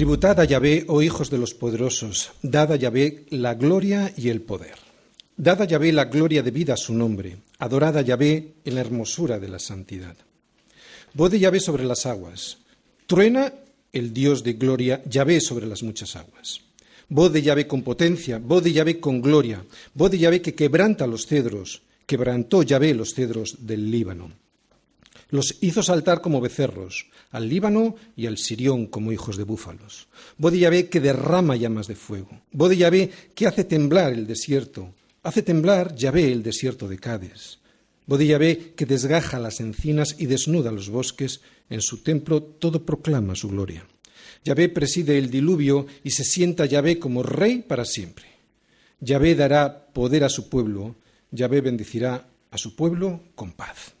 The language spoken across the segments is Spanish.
Tributad a Yahvé, oh hijos de los poderosos, dad a Yahvé la gloria y el poder. Dad a Yahvé la gloria debida a su nombre, adorad a Yahvé en la hermosura de la santidad. Voz de Yahvé sobre las aguas, truena el Dios de gloria, Yahvé sobre las muchas aguas. Voz de Yahvé con potencia, voz de Yahvé con gloria, voz de Yahvé que quebranta los cedros, quebrantó Yahvé los cedros del Líbano. Los hizo saltar como becerros, al Líbano y al Sirión como hijos de búfalos. Yahvé que derrama llamas de fuego. Voz de Yahvé que hace temblar el desierto. Hace temblar Yahvé el desierto de Cádiz. Yahvé que desgaja las encinas y desnuda los bosques. En su templo todo proclama su gloria. Yahvé preside el diluvio y se sienta Yahvé como rey para siempre. Yahvé dará poder a su pueblo. Yahvé bendecirá a su pueblo con paz.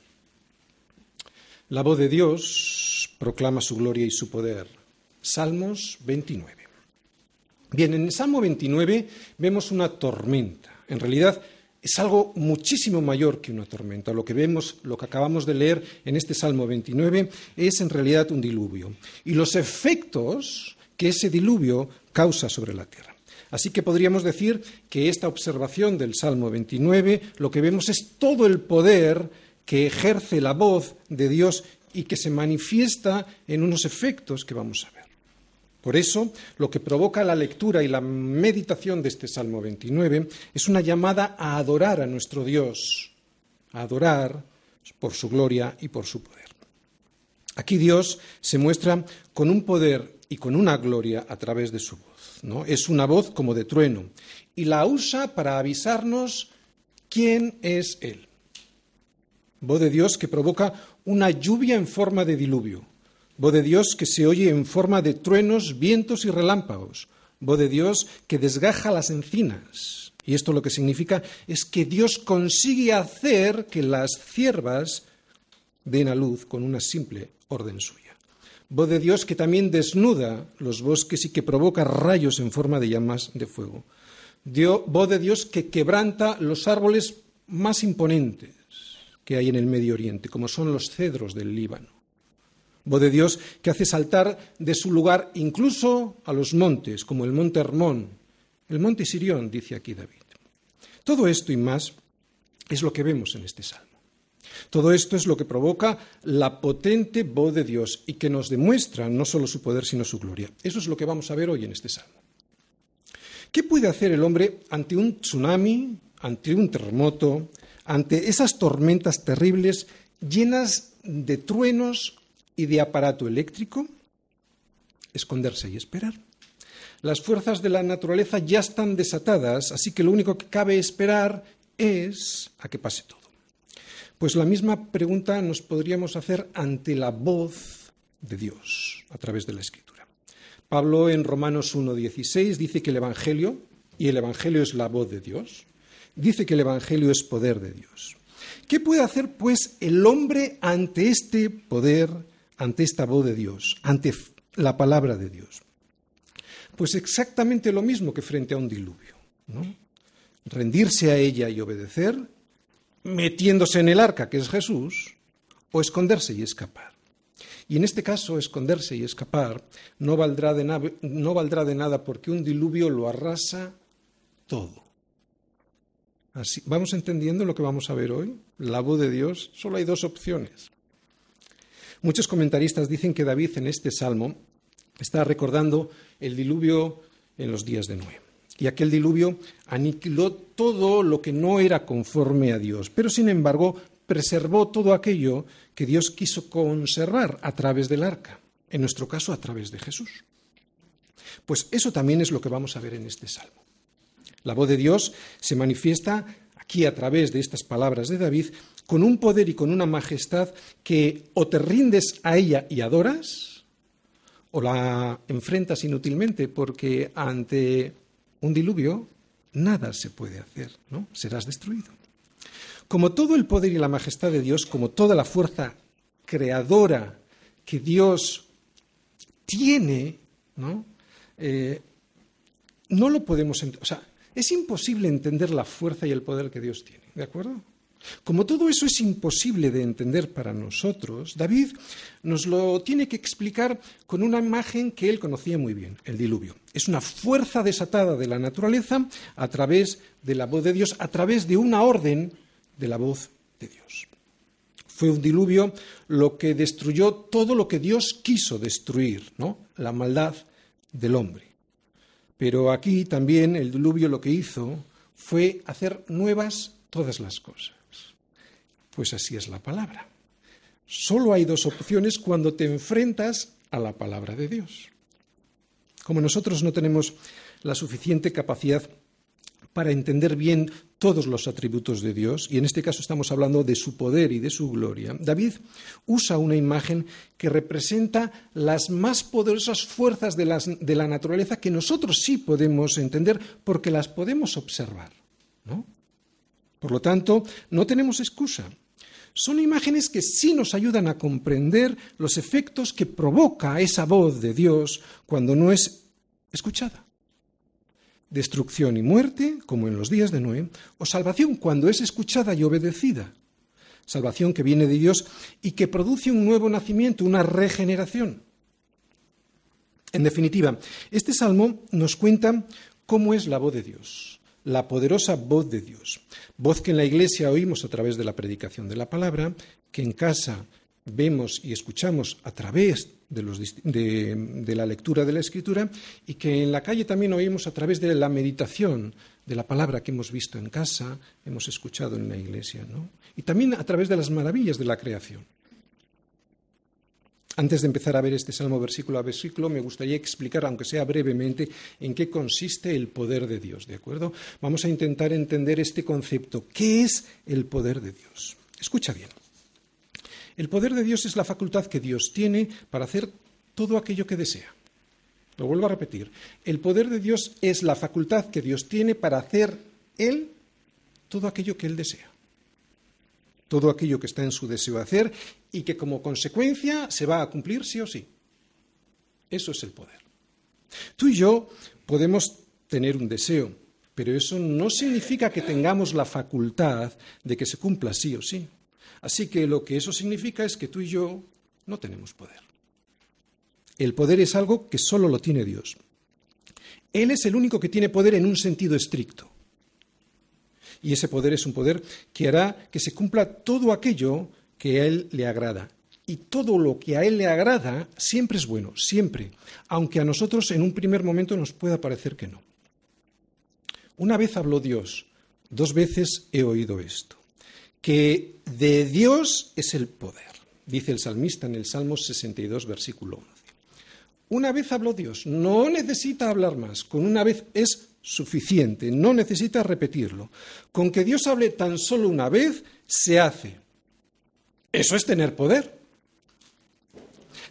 La voz de Dios proclama su gloria y su poder. Salmos 29. Bien, en el Salmo 29 vemos una tormenta. En realidad es algo muchísimo mayor que una tormenta. Lo que vemos, lo que acabamos de leer en este Salmo 29 es en realidad un diluvio y los efectos que ese diluvio causa sobre la tierra. Así que podríamos decir que esta observación del Salmo 29 lo que vemos es todo el poder que ejerce la voz de Dios y que se manifiesta en unos efectos que vamos a ver. Por eso, lo que provoca la lectura y la meditación de este Salmo 29 es una llamada a adorar a nuestro Dios, a adorar por su gloria y por su poder. Aquí Dios se muestra con un poder y con una gloria a través de su voz. ¿no? Es una voz como de trueno y la usa para avisarnos quién es Él voz de Dios que provoca una lluvia en forma de diluvio, voz de Dios que se oye en forma de truenos, vientos y relámpagos, voz de Dios que desgaja las encinas. Y esto lo que significa es que Dios consigue hacer que las ciervas den a luz con una simple orden suya. Voz de Dios que también desnuda los bosques y que provoca rayos en forma de llamas de fuego. voz de Dios que quebranta los árboles más imponentes que hay en el Medio Oriente, como son los cedros del Líbano. Voz de Dios que hace saltar de su lugar incluso a los montes, como el monte Hermón, el monte Sirión, dice aquí David. Todo esto y más es lo que vemos en este salmo. Todo esto es lo que provoca la potente voz de Dios y que nos demuestra no solo su poder, sino su gloria. Eso es lo que vamos a ver hoy en este salmo. ¿Qué puede hacer el hombre ante un tsunami, ante un terremoto, ante esas tormentas terribles llenas de truenos y de aparato eléctrico? Esconderse y esperar. Las fuerzas de la naturaleza ya están desatadas, así que lo único que cabe esperar es a que pase todo. Pues la misma pregunta nos podríamos hacer ante la voz de Dios a través de la Escritura. Pablo en Romanos 1.16 dice que el Evangelio, y el Evangelio es la voz de Dios, dice que el Evangelio es poder de Dios. ¿Qué puede hacer, pues, el hombre ante este poder, ante esta voz de Dios, ante la palabra de Dios? Pues exactamente lo mismo que frente a un diluvio. Rendirse a ella y obedecer, metiéndose en el arca, que es Jesús, o esconderse y escapar. Y en este caso, esconderse y escapar no valdrá de, no valdrá de nada porque un diluvio lo arrasa todo vamos entendiendo lo que vamos a ver hoy. La voz de Dios, solo hay dos opciones. Muchos comentaristas dicen que David en este salmo está recordando el diluvio en los días de Noé. Y aquel diluvio aniquiló todo lo que no era conforme a Dios, pero sin embargo preservó todo aquello que Dios quiso conservar a través del arca, en nuestro caso a través de Jesús. Pues eso también es lo que vamos a ver en este salmo. La voz de Dios se manifiesta aquí a través de estas palabras de David con un poder y con una majestad que o te rindes a ella y adoras o la enfrentas inútilmente porque ante un diluvio nada se puede hacer, ¿no? Serás destruido. Como todo el poder y la majestad de Dios, como toda la fuerza creadora que Dios tiene, ¿no? Eh, no lo podemos, o sea, es imposible entender la fuerza y el poder que Dios tiene, ¿de acuerdo? Como todo eso es imposible de entender para nosotros, David nos lo tiene que explicar con una imagen que él conocía muy bien, el diluvio. Es una fuerza desatada de la naturaleza a través de la voz de Dios, a través de una orden de la voz de Dios. Fue un diluvio lo que destruyó todo lo que Dios quiso destruir, ¿no? La maldad del hombre. Pero aquí también el diluvio lo que hizo fue hacer nuevas todas las cosas. Pues así es la palabra. Solo hay dos opciones cuando te enfrentas a la palabra de Dios. Como nosotros no tenemos la suficiente capacidad para entender bien todos los atributos de Dios, y en este caso estamos hablando de su poder y de su gloria, David usa una imagen que representa las más poderosas fuerzas de, la naturaleza que nosotros sí podemos entender porque las podemos observar. ¿no? Por lo tanto, no tenemos excusa. Son imágenes que sí nos ayudan a comprender los efectos que provoca esa voz de Dios cuando no es escuchada. Destrucción y muerte, como en los días de Noé, o salvación cuando es escuchada y obedecida. Salvación que viene de Dios y que produce un nuevo nacimiento, una regeneración. En definitiva, este salmo nos cuenta cómo es la voz de Dios, la poderosa voz de Dios. Voz que en la iglesia oímos a través de la predicación de la palabra, que en casa vemos y escuchamos a través de, la lectura de la escritura y que en la calle también oímos a través de la meditación de la palabra que hemos visto en casa, hemos escuchado en la iglesia, y también a través de las maravillas de la creación. Antes de empezar a ver este salmo versículo a versículo, me gustaría explicar, aunque sea brevemente, en qué consiste el poder de Dios, ¿de acuerdo? Vamos a intentar entender este concepto. ¿Qué es el poder de Dios? Escucha bien. El poder de Dios es la facultad que Dios tiene para hacer todo aquello que desea. Lo vuelvo a repetir. El poder de Dios es la facultad que Dios tiene para hacer Él todo aquello que Él desea todo aquello que está en su deseo de hacer y que como consecuencia se va a cumplir sí o sí. Eso es el poder. Tú y yo podemos tener un deseo, pero eso no significa que tengamos la facultad de que se cumpla sí o sí. Así que lo que eso significa es que tú y yo no tenemos poder. El poder es algo que solo lo tiene Dios. Él es el único que tiene poder en un sentido estricto. Y ese poder es un poder que hará que se cumpla todo aquello que a Él le agrada. Y todo lo que a Él le agrada siempre es bueno, siempre, aunque a nosotros en un primer momento nos pueda parecer que no. Una vez habló Dios, dos veces he oído esto, que de Dios es el poder, dice el salmista en el Salmo 62, versículo 11. Una vez habló Dios, no necesita hablar más, con una vez es suficiente, no necesita repetirlo. Con que Dios hable tan solo una vez, se hace. Eso es tener poder.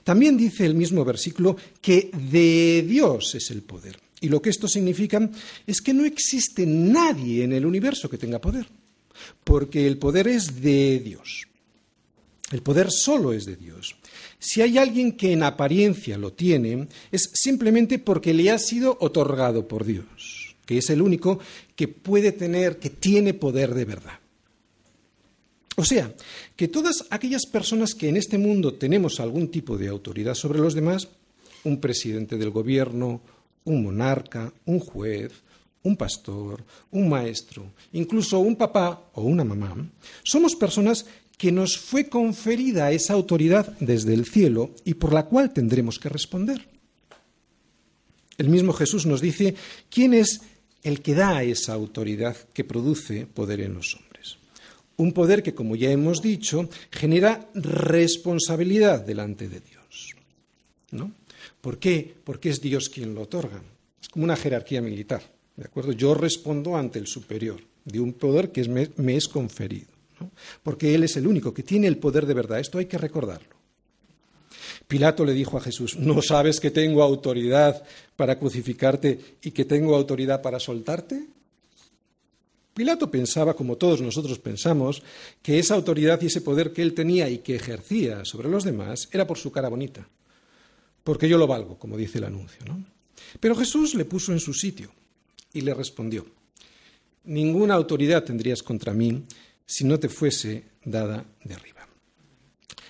También dice el mismo versículo que de Dios es el poder. Y lo que esto significa es que no existe nadie en el universo que tenga poder, porque el poder es de Dios. El poder solo es de Dios. Si hay alguien que en apariencia lo tiene, es simplemente porque le ha sido otorgado por Dios, que es el único que puede tener, que tiene poder de verdad. O sea, que todas aquellas personas que en este mundo tenemos algún tipo de autoridad sobre los demás, un presidente del gobierno, un monarca, un juez, un pastor, un maestro, incluso un papá o una mamá, somos personas que nos fue conferida esa autoridad desde el cielo y por la cual tendremos que responder. El mismo Jesús nos dice quién es el que da esa autoridad que produce poder en los hombres. Un poder que, como ya hemos dicho, genera responsabilidad delante de Dios. ¿No? ¿Por qué? Porque es Dios quien lo otorga. Es como una jerarquía militar. ¿De acuerdo? Yo respondo ante el superior de un poder que me es conferido porque Él es el único que tiene el poder de verdad. Esto hay que recordarlo. Pilato le dijo a Jesús, ¿no sabes que tengo autoridad para crucificarte y que tengo autoridad para soltarte? Pilato pensaba, como todos nosotros pensamos, que esa autoridad y ese poder que él tenía y que ejercía sobre los demás era por su cara bonita, porque yo lo valgo, como dice el anuncio. ¿no? Pero Jesús le puso en su sitio y le respondió, ninguna autoridad tendrías contra mí si no te fuese dada de arriba.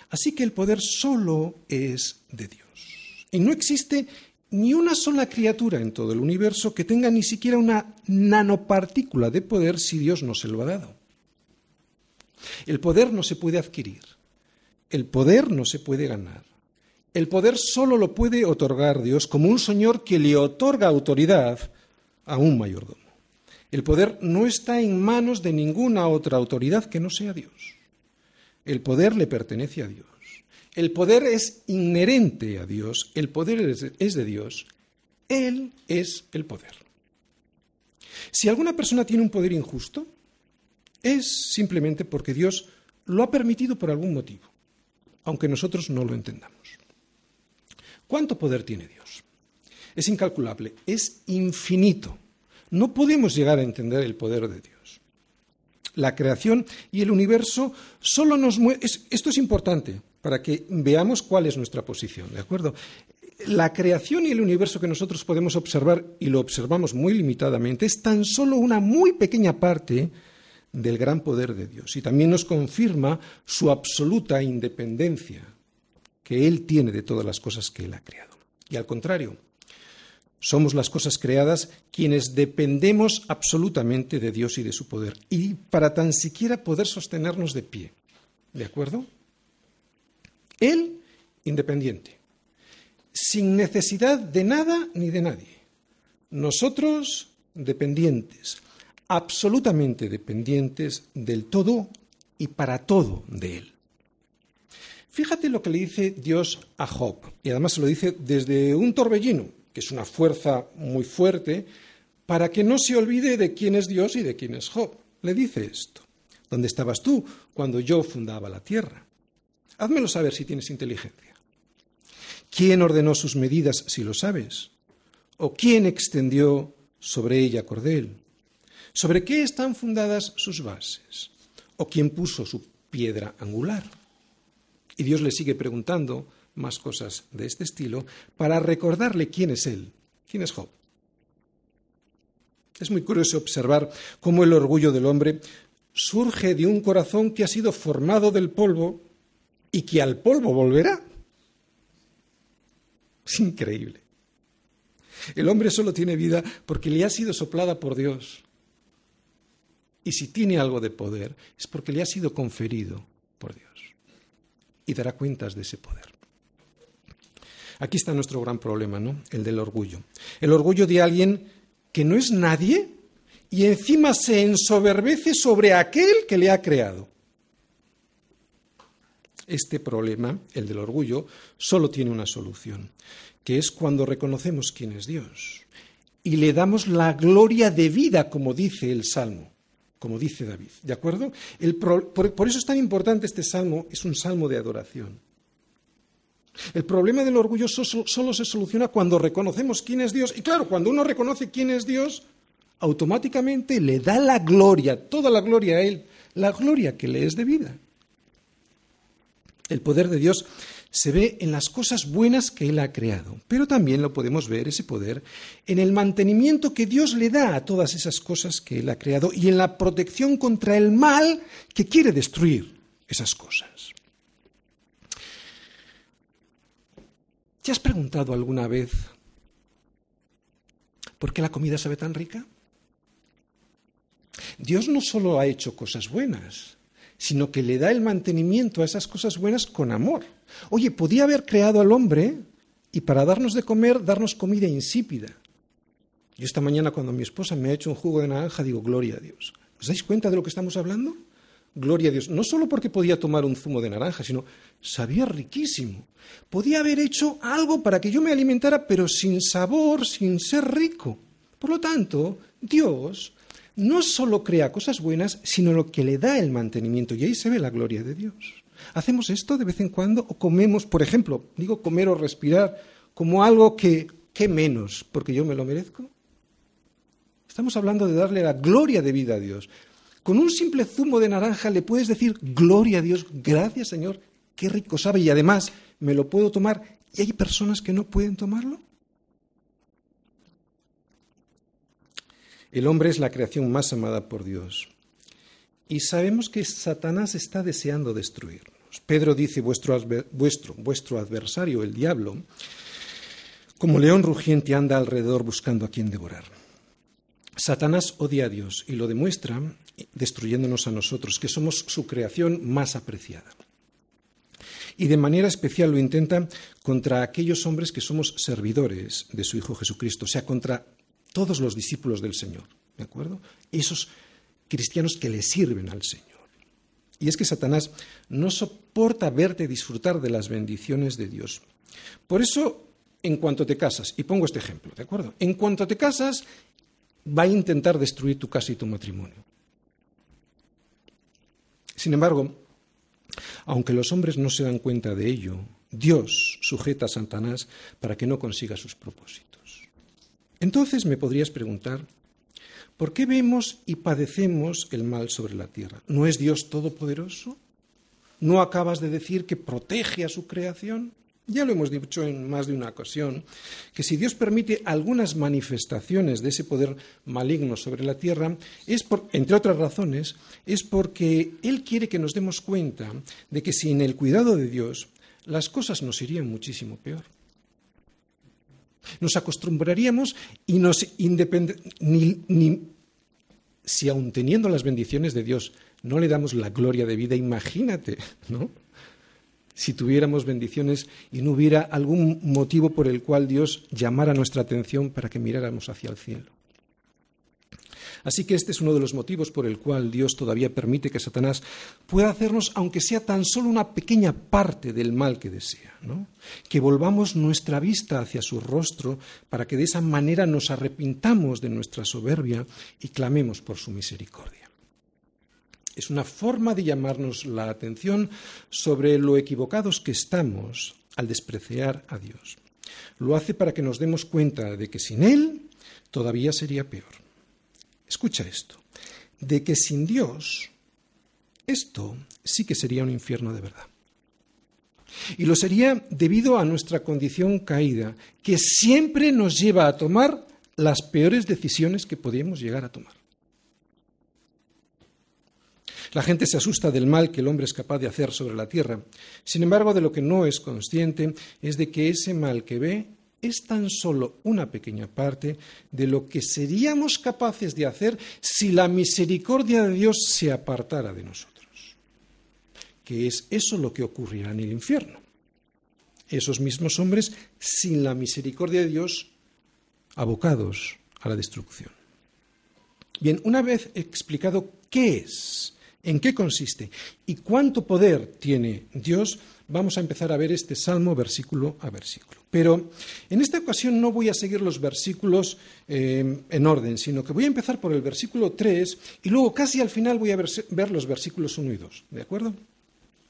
Así que el poder solo es de Dios. Y no existe ni una sola criatura en todo el universo que tenga ni siquiera una nanopartícula de poder si Dios no se lo ha dado. El poder no se puede adquirir, el poder no se puede ganar. El poder solo lo puede otorgar Dios como un señor que le otorga autoridad a un mayordomo. El poder no está en manos de ninguna otra autoridad que no sea Dios. El poder le pertenece a Dios. El poder es inherente a Dios, el poder es de Dios, Él es el poder. Si alguna persona tiene un poder injusto, es simplemente porque Dios lo ha permitido por algún motivo, aunque nosotros no lo entendamos. ¿Cuánto poder tiene Dios? Es incalculable, es infinito. No podemos llegar a entender el poder de Dios. La creación y el universo solo nos mueven. Esto es importante para que veamos cuál es nuestra posición, ¿de acuerdo? La creación y el universo que nosotros podemos observar, y lo observamos muy limitadamente, es tan solo una muy pequeña parte del gran poder de Dios. Y también nos confirma su absoluta independencia que Él tiene de todas las cosas que Él ha creado. Y al contrario, somos las cosas creadas quienes dependemos absolutamente de Dios y de su poder. Y para tan siquiera poder sostenernos de pie. ¿De acuerdo? Él, independiente, sin necesidad de nada ni de nadie. Nosotros, dependientes, absolutamente dependientes del todo y para todo de Él. Fíjate lo que le dice Dios a Job, y además se lo dice desde un torbellino, es una fuerza muy fuerte, para que no se olvide de quién es Dios y de quién es Job. Le dice esto. ¿Dónde estabas tú cuando yo fundaba la tierra? Házmelo saber si tienes inteligencia. ¿Quién ordenó sus medidas si lo sabes? ¿O quién extendió sobre ella cordel? ¿Sobre qué están fundadas sus bases? ¿O quién puso su piedra angular? Y Dios le sigue preguntando más cosas de este estilo para recordarle quién es Él, quién es Job. Es muy curioso observar cómo el orgullo del hombre surge de un corazón que ha sido formado del polvo y que al polvo volverá. Es increíble. El hombre solo tiene vida porque le ha sido soplada por Dios. Y si tiene algo de poder, es porque le ha sido conferido por Dios. Y dará cuentas de ese poder. Aquí está nuestro gran problema, ¿no? El del orgullo. El orgullo de alguien que no es nadie y encima se ensoberbece sobre aquel que le ha creado. Este problema, el del orgullo, solo tiene una solución, que es cuando reconocemos quién es Dios y le damos la gloria de vida, como dice el Salmo, como dice David. ¿De acuerdo? por, eso es tan importante este salmo, es un salmo de adoración. El problema del orgullo solo se soluciona cuando reconocemos quién es Dios. Y claro, cuando uno reconoce quién es Dios, automáticamente le da la gloria, toda la gloria a Él, la gloria que le es debida. El poder de Dios se ve en las cosas buenas que Él ha creado, pero también lo podemos ver, ese poder, en el mantenimiento que Dios le da a todas esas cosas que Él ha creado y en la protección contra el mal que quiere destruir esas cosas. ¿Te has preguntado alguna vez por qué la comida sabe tan rica? Dios no solo ha hecho cosas buenas, sino que le da el mantenimiento a esas cosas buenas con amor. Oye, podía haber creado al hombre y para darnos de comer, darnos comida insípida. Yo esta mañana cuando mi esposa me ha hecho un jugo de naranja digo, gloria a Dios. ¿Os dais cuenta de lo que estamos hablando? Gloria a Dios. No solo porque podía tomar un zumo de naranja, sino sabía riquísimo. Podía haber hecho algo para que yo me alimentara, pero sin sabor, sin ser rico. Por lo tanto, Dios no solo crea cosas buenas, sino lo que le da el mantenimiento. Y ahí se ve la gloria de Dios. ¿Hacemos esto de vez en cuando? ¿O comemos, por ejemplo, digo comer o respirar, como algo que, ¿qué menos? Porque yo me lo merezco. Estamos hablando de darle la gloria de vida a Dios. Con un simple zumo de naranja le puedes decir gloria a Dios, gracias Señor, qué rico sabe y además me lo puedo tomar. ¿Y hay personas que no pueden tomarlo? El hombre es la creación más amada por Dios. Y sabemos que Satanás está deseando destruirnos. Pedro dice, vuestro, vuestro, vuestro adversario, el diablo, como león rugiente anda alrededor buscando a quien devorar. Satanás odia a Dios y lo demuestra destruyéndonos a nosotros, que somos su creación más apreciada. Y de manera especial lo intenta contra aquellos hombres que somos servidores de su Hijo Jesucristo, o sea, contra todos los discípulos del Señor, ¿de acuerdo? Esos cristianos que le sirven al Señor. Y es que Satanás no soporta verte disfrutar de las bendiciones de Dios. Por eso, en cuanto te casas, y pongo este ejemplo, ¿de acuerdo? En cuanto te casas, va a intentar destruir tu casa y tu matrimonio. Sin embargo, aunque los hombres no se dan cuenta de ello, Dios sujeta a Satanás para que no consiga sus propósitos. Entonces me podrías preguntar, ¿por qué vemos y padecemos el mal sobre la tierra? ¿No es Dios todopoderoso? ¿No acabas de decir que protege a su creación? Ya lo hemos dicho en más de una ocasión, que si Dios permite algunas manifestaciones de ese poder maligno sobre la tierra, es por, entre otras razones, es porque Él quiere que nos demos cuenta de que sin el cuidado de Dios, las cosas nos irían muchísimo peor. Nos acostumbraríamos y nos ni, ni si aun teniendo las bendiciones de Dios no le damos la gloria de vida, imagínate, ¿no? Si tuviéramos bendiciones y no hubiera algún motivo por el cual Dios llamara nuestra atención para que miráramos hacia el cielo. Así que este es uno de los motivos por el cual Dios todavía permite que Satanás pueda hacernos, aunque sea tan solo una pequeña parte del mal que desea, que volvamos nuestra vista hacia su rostro para que de esa manera nos arrepintamos de nuestra soberbia y clamemos por su misericordia. Es una forma de llamarnos la atención sobre lo equivocados que estamos al despreciar a Dios. Lo hace para que nos demos cuenta de que sin Él todavía sería peor. Escucha esto, de que sin Dios esto sí que sería un infierno de verdad. Y lo sería debido a nuestra condición caída, que siempre nos lleva a tomar las peores decisiones que podíamos llegar a tomar. La gente se asusta del mal que el hombre es capaz de hacer sobre la tierra. Sin embargo, de lo que no es consciente es de que ese mal que ve es tan solo una pequeña parte de lo que seríamos capaces de hacer si la misericordia de Dios se apartara de nosotros. Que es eso lo que ocurrirá en el infierno. Esos mismos hombres, sin la misericordia de Dios, abocados a la destrucción. Bien, una vez explicado qué es en qué consiste y cuánto poder tiene Dios, vamos a empezar a ver este salmo versículo a versículo. Pero en esta ocasión no voy a seguir los versículos eh, en orden, sino que voy a empezar por el versículo 3 y luego casi al final voy a ver, ver los versículos 1 y 2. ¿De acuerdo?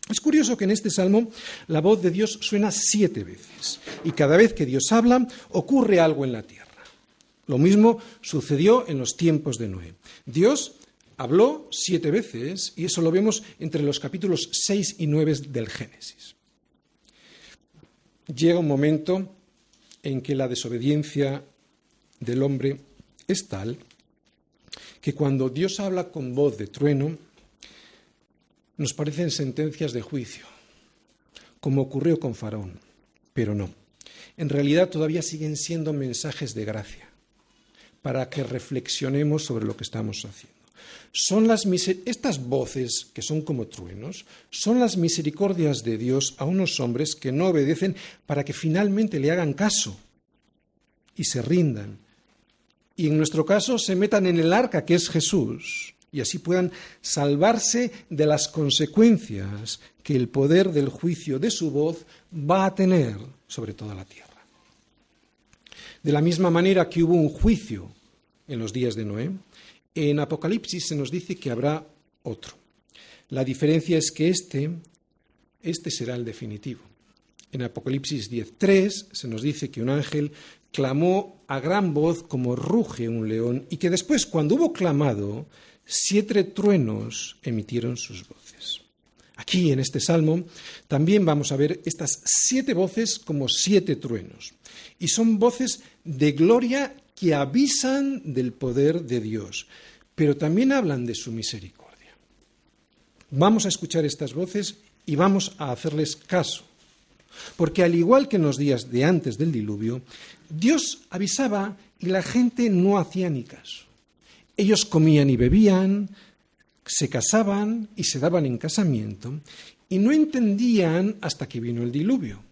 Es curioso que en este salmo la voz de Dios suena siete veces y cada vez que Dios habla ocurre algo en la tierra. Lo mismo sucedió en los tiempos de Noé. Dios habló siete veces y eso lo vemos entre los capítulos 6 y 9 del Génesis. Llega un momento en que la desobediencia del hombre es tal que cuando Dios habla con voz de trueno, nos parecen sentencias de juicio, como ocurrió con Faraón, pero no. En realidad todavía siguen siendo mensajes de gracia, para que reflexionemos sobre lo que estamos haciendo. Son las estas voces, que son como truenos, son las misericordias de Dios a unos hombres que no obedecen para que finalmente le hagan caso y se rindan. Y en nuestro caso se metan en el arca que es Jesús y así puedan salvarse de las consecuencias que el poder del juicio de su voz va a tener sobre toda la tierra. De la misma manera que hubo un juicio en los días de Noé, en Apocalipsis se nos dice que habrá otro. La diferencia es que este, este será el definitivo. En Apocalipsis 10.3 se nos dice que un ángel clamó a gran voz como ruge un león y que después, cuando hubo clamado, siete truenos emitieron sus voces. Aquí, en este salmo, también vamos a ver estas siete voces como siete truenos. Y son voces de gloria que avisan del poder de Dios, pero también hablan de su misericordia. Vamos a escuchar estas voces y vamos a hacerles caso. Porque al igual que en los días de antes del diluvio, Dios avisaba y la gente no hacía ni caso. Ellos comían y bebían, se casaban y se daban en casamiento y no entendían hasta que vino el diluvio.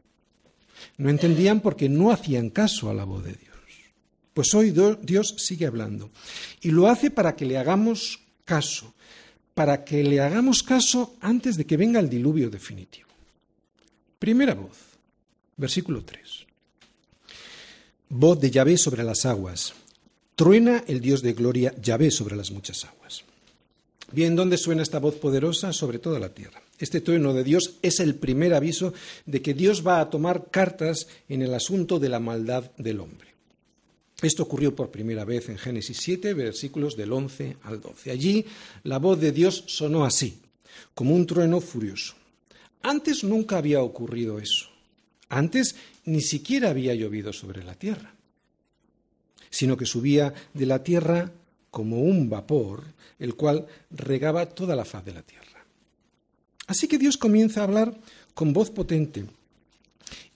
No entendían porque no hacían caso a la voz de Dios. Pues hoy Dios sigue hablando y lo hace para que le hagamos caso, para que le hagamos caso antes de que venga el diluvio definitivo. Primera voz, versículo 3. Voz de Yahvé sobre las aguas. Truena el Dios de gloria Yahvé sobre las muchas aguas. Bien, ¿dónde suena esta voz poderosa? Sobre toda la tierra. Este trueno de Dios es el primer aviso de que Dios va a tomar cartas en el asunto de la maldad del hombre. Esto ocurrió por primera vez en Génesis 7, versículos del 11 al 12. Allí la voz de Dios sonó así, como un trueno furioso. Antes nunca había ocurrido eso. Antes ni siquiera había llovido sobre la tierra, sino que subía de la tierra como un vapor, el cual regaba toda la faz de la tierra. Así que Dios comienza a hablar con voz potente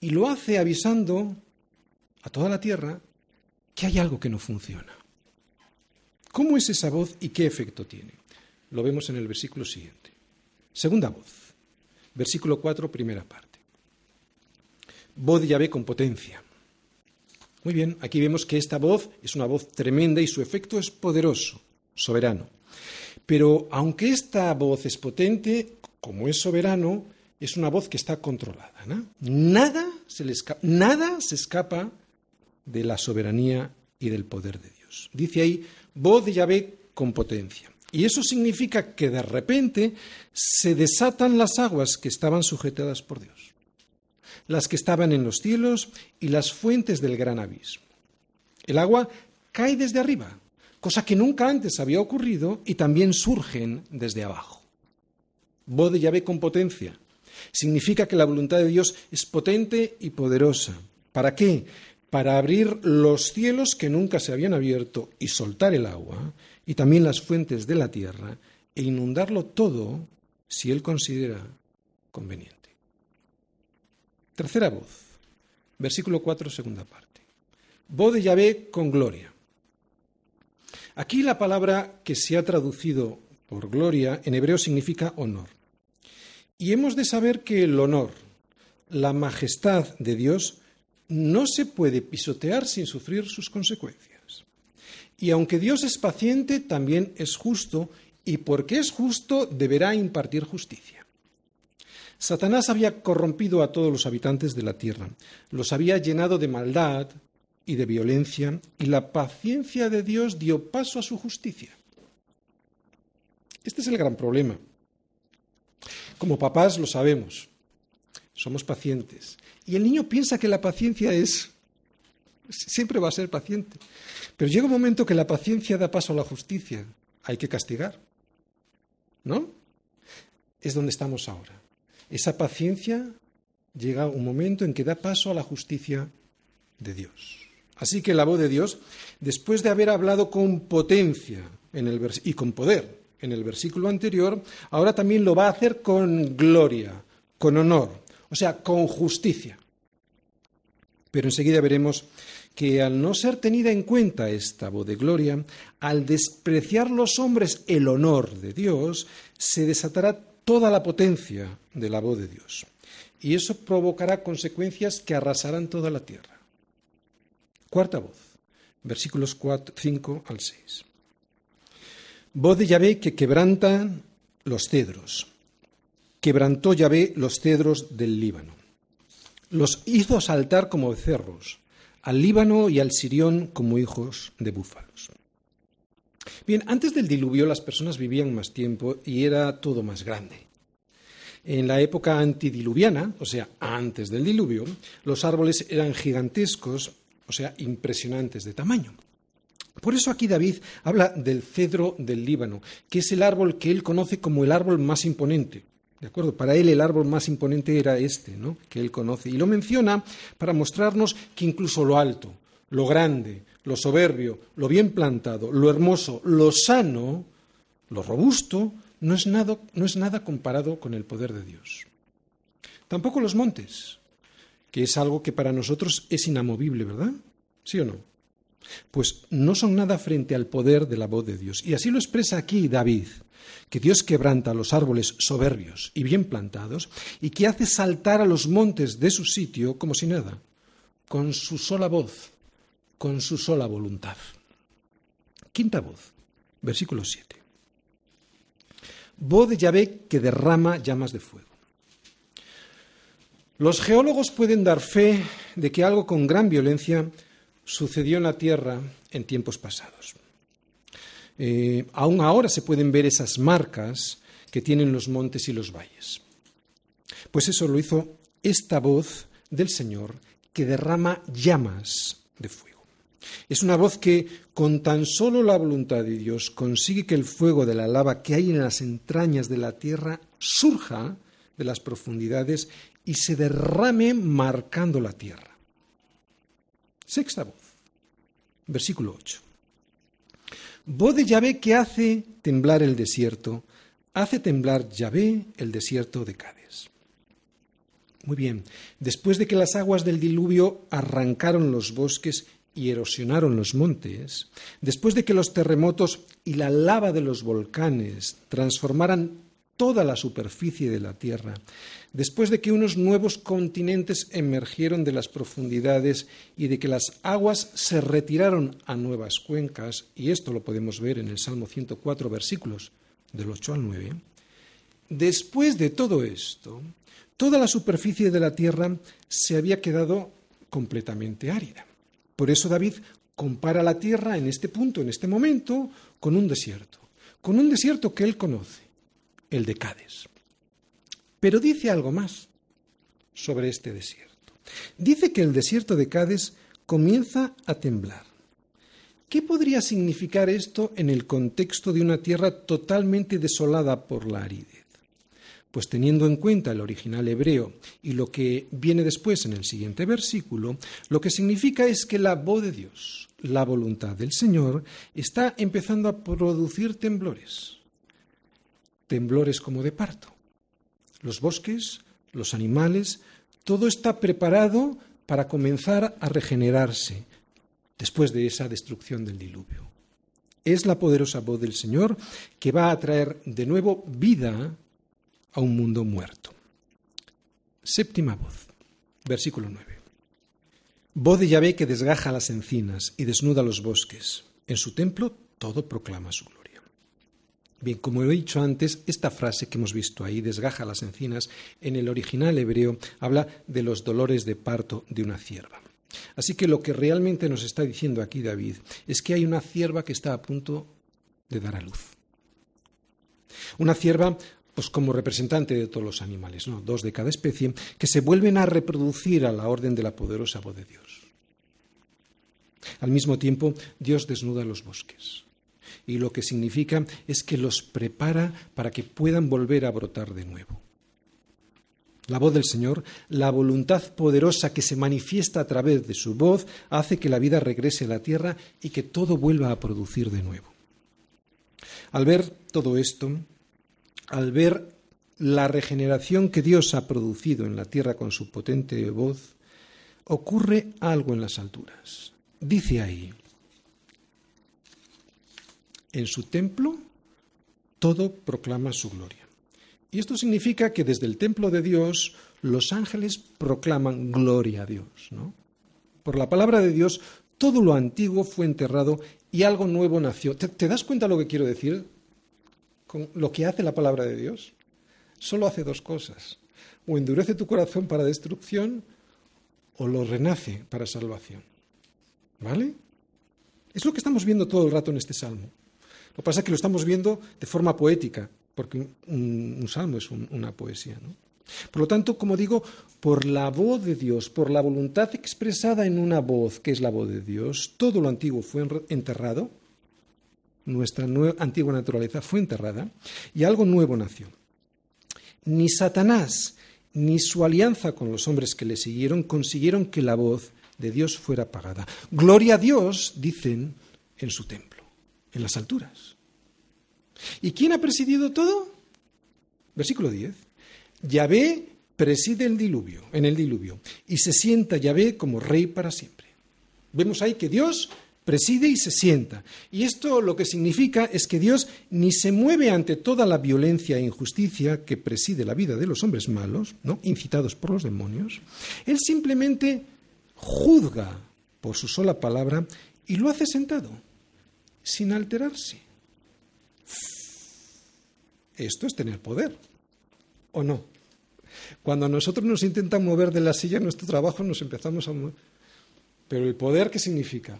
y lo hace avisando a toda la tierra que hay algo que no funciona. ¿Cómo es esa voz y qué efecto tiene? Lo vemos en el versículo siguiente. Segunda voz, versículo 4, primera parte. Voz de Yahvé con potencia. Muy bien, aquí vemos que esta voz es una voz tremenda y su efecto es poderoso, soberano. Pero aunque esta voz es potente, como es soberano, es una voz que está controlada. Nada, se le escapa, nada se escapa de la soberanía y del poder de Dios. Dice ahí, voz de Yahvé con potencia. Y eso significa que de repente se desatan las aguas que estaban sujetadas por Dios las que estaban en los cielos y las fuentes del gran abismo. El agua cae desde arriba, cosa que nunca antes había ocurrido y también surgen desde abajo. Voz de llave con potencia. Significa que la voluntad de Dios es potente y poderosa. ¿Para qué? Para abrir los cielos que nunca se habían abierto y soltar el agua y también las fuentes de la tierra e inundarlo todo si Él considera conveniente. Tercera voz, versículo 4, segunda parte. Voz de Yahvé con gloria. Aquí la palabra que se ha traducido por gloria en hebreo significa honor. Y hemos de saber que el honor, la majestad de Dios, no se puede pisotear sin sufrir sus consecuencias. Y aunque Dios es paciente, también es justo, y porque es justo deberá impartir justicia. Satanás había corrompido a todos los habitantes de la tierra, los había llenado de maldad y de violencia, y la paciencia de Dios dio paso a su justicia. Este es el gran problema. Como papás lo sabemos, somos pacientes. Y el niño piensa que la paciencia es, siempre va a ser paciente. Pero llega un momento que la paciencia da paso a la justicia. Hay que castigar. ¿No? Es donde estamos ahora. Esa paciencia llega un momento en que da paso a la justicia de Dios. Así que la voz de Dios, después de haber hablado con potencia y con poder en el versículo anterior, ahora también lo va a hacer con gloria, con honor, o sea, con justicia. Pero enseguida veremos que al no ser tenida en cuenta esta voz de gloria, al despreciar los hombres el honor de Dios, se desatará toda la potencia de la voz de Dios. Y eso provocará consecuencias que arrasarán toda la tierra. Cuarta voz, versículos 5 al 6. Voz de Yahvé que quebranta los cedros. Quebrantó Yahvé los cedros del Líbano. Los hizo saltar como becerros, al Líbano y al Sirión como hijos de búfalos. Bien, antes del diluvio las personas vivían más tiempo y era todo más grande. En la época antidiluviana, o sea, antes del diluvio, los árboles eran gigantescos, o sea, impresionantes de tamaño. Por eso aquí David habla del cedro del Líbano, que es el árbol que él conoce como el árbol más imponente. ¿De acuerdo? Para él el árbol más imponente era este, ¿no? que él conoce. Y lo menciona para mostrarnos que incluso lo alto, lo grande, lo soberbio, lo bien plantado, lo hermoso, lo sano, lo robusto, no es, nada, no es nada comparado con el poder de Dios. Tampoco los montes, que es algo que para nosotros es inamovible, ¿verdad? ¿Sí o no? Pues no son nada frente al poder de la voz de Dios. Y así lo expresa aquí David, que Dios quebranta los árboles soberbios y bien plantados y que hace saltar a los montes de su sitio como si nada, con su sola voz, con su sola voluntad. Quinta voz, versículo 7. Voz de Yahvé que derrama llamas de fuego. Los geólogos pueden dar fe de que algo con gran violencia sucedió en la Tierra en tiempos pasados. Eh, aún ahora se pueden ver esas marcas que tienen los montes y los valles. Pues eso lo hizo esta voz del Señor que derrama llamas de fuego. Es una voz que, con tan solo la voluntad de Dios, consigue que el fuego de la lava que hay en las entrañas de la tierra surja de las profundidades y se derrame marcando la tierra. Sexta voz, versículo 8. Voz de Yahvé que hace temblar el desierto, hace temblar Yahvé el desierto de Cádiz. Muy bien, después de que las aguas del diluvio arrancaron los bosques y erosionaron los montes, después de que los terremotos y la lava de los volcanes transformaran toda la superficie de la Tierra, después de que unos nuevos continentes emergieron de las profundidades y de que las aguas se retiraron a nuevas cuencas, y esto lo podemos ver en el Salmo 104, versículos del 8 al 9, después de todo esto, toda la superficie de la tierra se había quedado completamente árida. Por eso David compara la tierra en este punto, en este momento, con un desierto, con un desierto que él conoce, el de Cádiz. Pero dice algo más sobre este desierto. Dice que el desierto de Cádiz comienza a temblar. ¿Qué podría significar esto en el contexto de una tierra totalmente desolada por la aridez? Pues teniendo en cuenta el original hebreo y lo que viene después en el siguiente versículo, lo que significa es que la voz de Dios, la voluntad del Señor, está empezando a producir temblores. Temblores como de parto los bosques, los animales, todo está preparado para comenzar a regenerarse después de esa destrucción del diluvio. Es la poderosa voz del Señor que va a traer de nuevo vida a un mundo muerto. Séptima voz, versículo 9. Voz de Yahvé que desgaja las encinas y desnuda los bosques. En su templo todo proclama su gloria. Bien, como he dicho antes, esta frase que hemos visto ahí, desgaja las encinas, en el original hebreo habla de los dolores de parto de una cierva. Así que lo que realmente nos está diciendo aquí David es que hay una cierva que está a punto de dar a luz. Una cierva, pues como representante de todos los animales, ¿no? dos de cada especie, que se vuelven a reproducir a la orden de la poderosa voz de Dios. Al mismo tiempo, Dios desnuda los bosques y lo que significa es que los prepara para que puedan volver a brotar de nuevo. La voz del Señor, la voluntad poderosa que se manifiesta a través de su voz, hace que la vida regrese a la tierra y que todo vuelva a producir de nuevo. Al ver todo esto, al ver la regeneración que Dios ha producido en la tierra con su potente voz, ocurre algo en las alturas. Dice ahí, en su templo todo proclama su gloria. Y esto significa que desde el templo de Dios los ángeles proclaman gloria a Dios, ¿no? Por la palabra de Dios todo lo antiguo fue enterrado y algo nuevo nació. ¿Te, ¿Te, das cuenta lo que quiero decir con lo que hace la palabra de Dios? Solo hace dos cosas. O endurece tu corazón para destrucción o lo renace para salvación. ¿Vale? Es lo que estamos viendo todo el rato en este salmo. Lo que pasa es que lo estamos viendo de forma poética, porque un, salmo es una poesía. ¿no? Por lo tanto, como digo, por la voz de Dios, por la voluntad expresada en una voz, que es la voz de Dios, todo lo antiguo fue enterrado, nuestra antigua naturaleza fue enterrada, y algo nuevo nació. Ni Satanás ni su alianza con los hombres que le siguieron consiguieron que la voz de Dios fuera apagada. Gloria a Dios, dicen en su templo en las alturas. ¿Y quién ha presidido todo? Versículo 10. Yahvé preside el diluvio, en el diluvio, y se sienta Yahvé como rey para siempre. Vemos ahí que Dios preside y se sienta. Y esto lo que significa es que Dios ni se mueve ante toda la violencia e injusticia que preside la vida de los hombres malos, ¿no? incitados por los demonios. Él simplemente juzga por su sola palabra y lo hace sentado, sin alterarse. Esto es tener poder, ¿o no? Cuando nosotros nos intentan mover de la silla en nuestro trabajo, nos empezamos a mover. Pero el poder, ¿qué significa?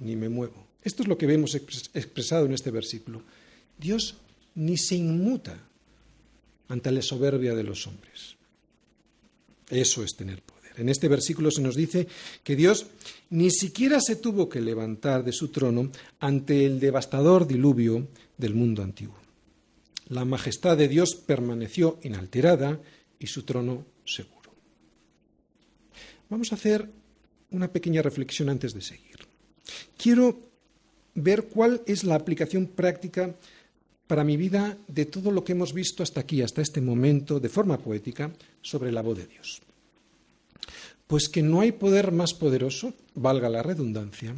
Ni me muevo. Esto es lo que vemos expresado en este versículo. Dios ni se inmuta ante la soberbia de los hombres. Eso es tener poder. En este versículo se nos dice que Dios ni siquiera se tuvo que levantar de su trono ante el devastador diluvio del mundo antiguo. La majestad de Dios permaneció inalterada y su trono seguro. Vamos a hacer una pequeña reflexión antes de seguir. Quiero ver cuál es la aplicación práctica para mi vida de todo lo que hemos visto hasta aquí, hasta este momento, de forma poética, sobre la voz de Dios. Pues que no hay poder más poderoso, valga la redundancia,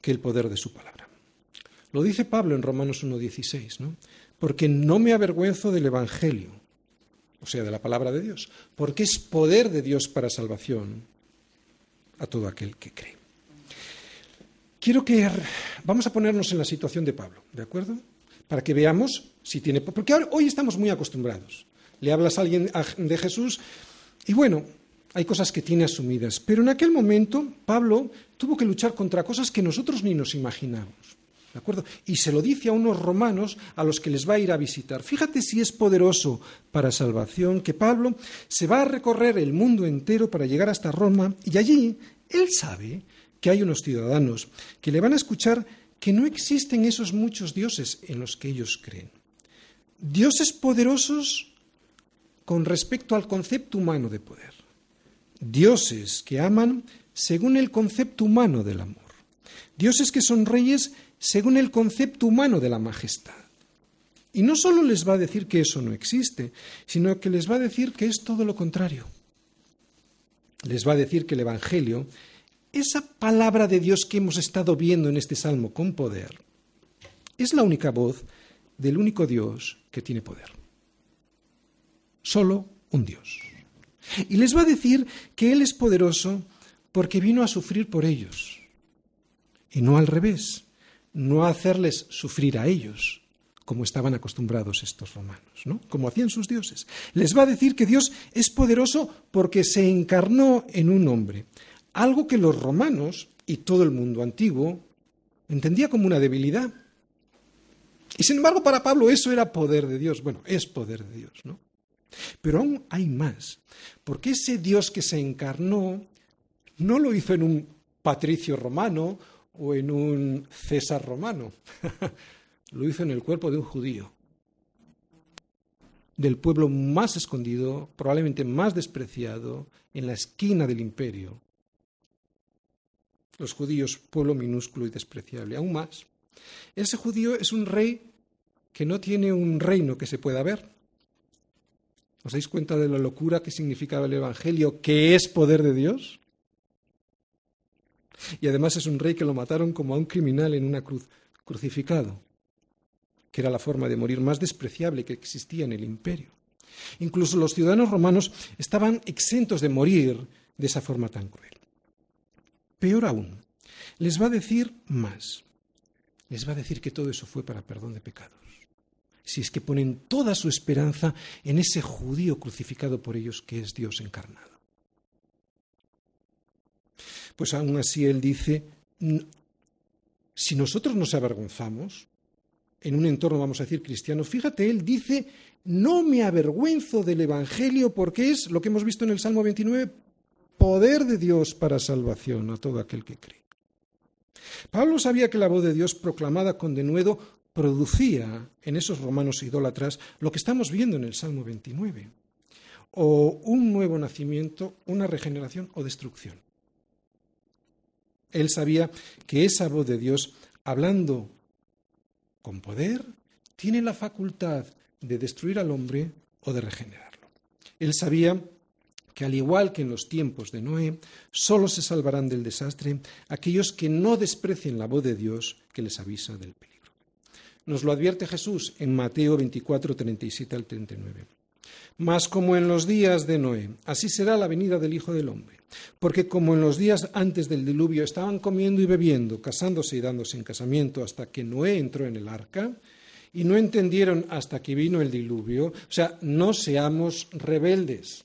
que el poder de su palabra. Lo dice Pablo en Romanos 1.16, ¿no? Porque no me avergüenzo del Evangelio, o sea, de la palabra de Dios, porque es poder de Dios para salvación a todo aquel que cree. Quiero que vamos a ponernos en la situación de Pablo, ¿de acuerdo? Para que veamos si tiene porque hoy estamos muy acostumbrados. Le hablas a alguien de Jesús y bueno, hay cosas que tiene asumidas, pero en aquel momento Pablo tuvo que luchar contra cosas que nosotros ni nos imaginamos. ¿De acuerdo? Y se lo dice a unos romanos a los que les va a ir a visitar. Fíjate si es poderoso para salvación que Pablo se va a recorrer el mundo entero para llegar hasta Roma y allí él sabe que hay unos ciudadanos que le van a escuchar que no existen esos muchos dioses en los que ellos creen. Dioses poderosos con respecto al concepto humano de poder. Dioses que aman según el concepto humano del amor. Dioses que son reyes según el concepto humano de la majestad. Y no solo les va a decir que eso no existe, sino que les va a decir que es todo lo contrario. Les va a decir que el Evangelio, esa palabra de Dios que hemos estado viendo en este salmo con poder, es la única voz del único Dios que tiene poder. Solo un Dios. Y les va a decir que Él es poderoso porque vino a sufrir por ellos. Y no al revés no hacerles sufrir a ellos, como estaban acostumbrados estos romanos, ¿no? como hacían sus dioses. Les va a decir que Dios es poderoso porque se encarnó en un hombre, algo que los romanos y todo el mundo antiguo entendía como una debilidad. Y sin embargo, para Pablo eso era poder de Dios. Bueno, es poder de Dios, ¿no? Pero aún hay más, porque ese Dios que se encarnó no lo hizo en un patricio romano o en un César romano. Lo hizo en el cuerpo de un judío, del pueblo más escondido, probablemente más despreciado, en la esquina del imperio. Los judíos, pueblo minúsculo y despreciable, aún más. Ese judío es un rey que no tiene un reino que se pueda ver. ¿Os dais cuenta de la locura que significaba el Evangelio, que es poder de Dios? Y además es un rey que lo mataron como a un criminal en una cruz, crucificado, que era la forma de morir más despreciable que existía en el imperio. Incluso los ciudadanos romanos estaban exentos de morir de esa forma tan cruel. Peor aún, les va a decir más. Les va a decir que todo eso fue para perdón de pecados. Si es que ponen toda su esperanza en ese judío crucificado por ellos que es Dios encarnado. Pues aún así él dice, si nosotros nos avergonzamos, en un entorno, vamos a decir, cristiano, fíjate, él dice, no me avergüenzo del Evangelio porque es, lo que hemos visto en el Salmo 29, poder de Dios para salvación a todo aquel que cree. Pablo sabía que la voz de Dios proclamada con denuedo producía en esos romanos idólatras lo que estamos viendo en el Salmo 29, o un nuevo nacimiento, una regeneración o destrucción. Él sabía que esa voz de Dios, hablando con poder, tiene la facultad de destruir al hombre o de regenerarlo. Él sabía que al igual que en los tiempos de Noé, solo se salvarán del desastre aquellos que no desprecien la voz de Dios que les avisa del peligro. Nos lo advierte Jesús en Mateo 24, 37 al 39. Mas como en los días de Noé, así será la venida del Hijo del Hombre. Porque como en los días antes del diluvio estaban comiendo y bebiendo, casándose y dándose en casamiento hasta que Noé entró en el arca, y no entendieron hasta que vino el diluvio, o sea, no seamos rebeldes,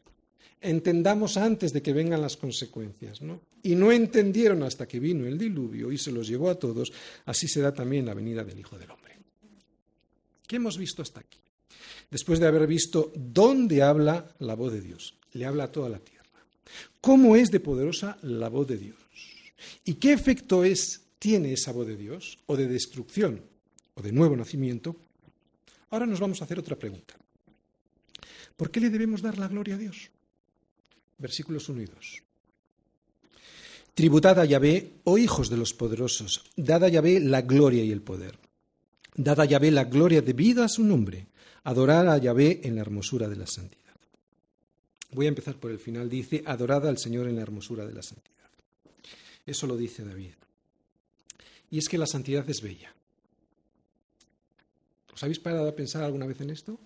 entendamos antes de que vengan las consecuencias, ¿no? Y no entendieron hasta que vino el diluvio y se los llevó a todos, así será también la venida del Hijo del Hombre. ¿Qué hemos visto hasta aquí? Después de haber visto dónde habla la voz de Dios, le habla a toda la tierra. ¿Cómo es de poderosa la voz de Dios? ¿Y qué efecto es, tiene esa voz de Dios, o de destrucción, o de nuevo nacimiento? Ahora nos vamos a hacer otra pregunta. ¿Por qué le debemos dar la gloria a Dios? Versículos 1 y 2. Tributad a Yahvé, oh hijos de los poderosos, dad a Yahvé la gloria y el poder. Dad a Yahvé la gloria debida a su nombre. Adorad a Yahvé en la hermosura de la santidad. Voy a empezar por el final. Dice, adorad al Señor en la hermosura de la santidad. Eso lo dice David. Y es que la santidad es bella. ¿Os habéis parado a pensar alguna vez en esto?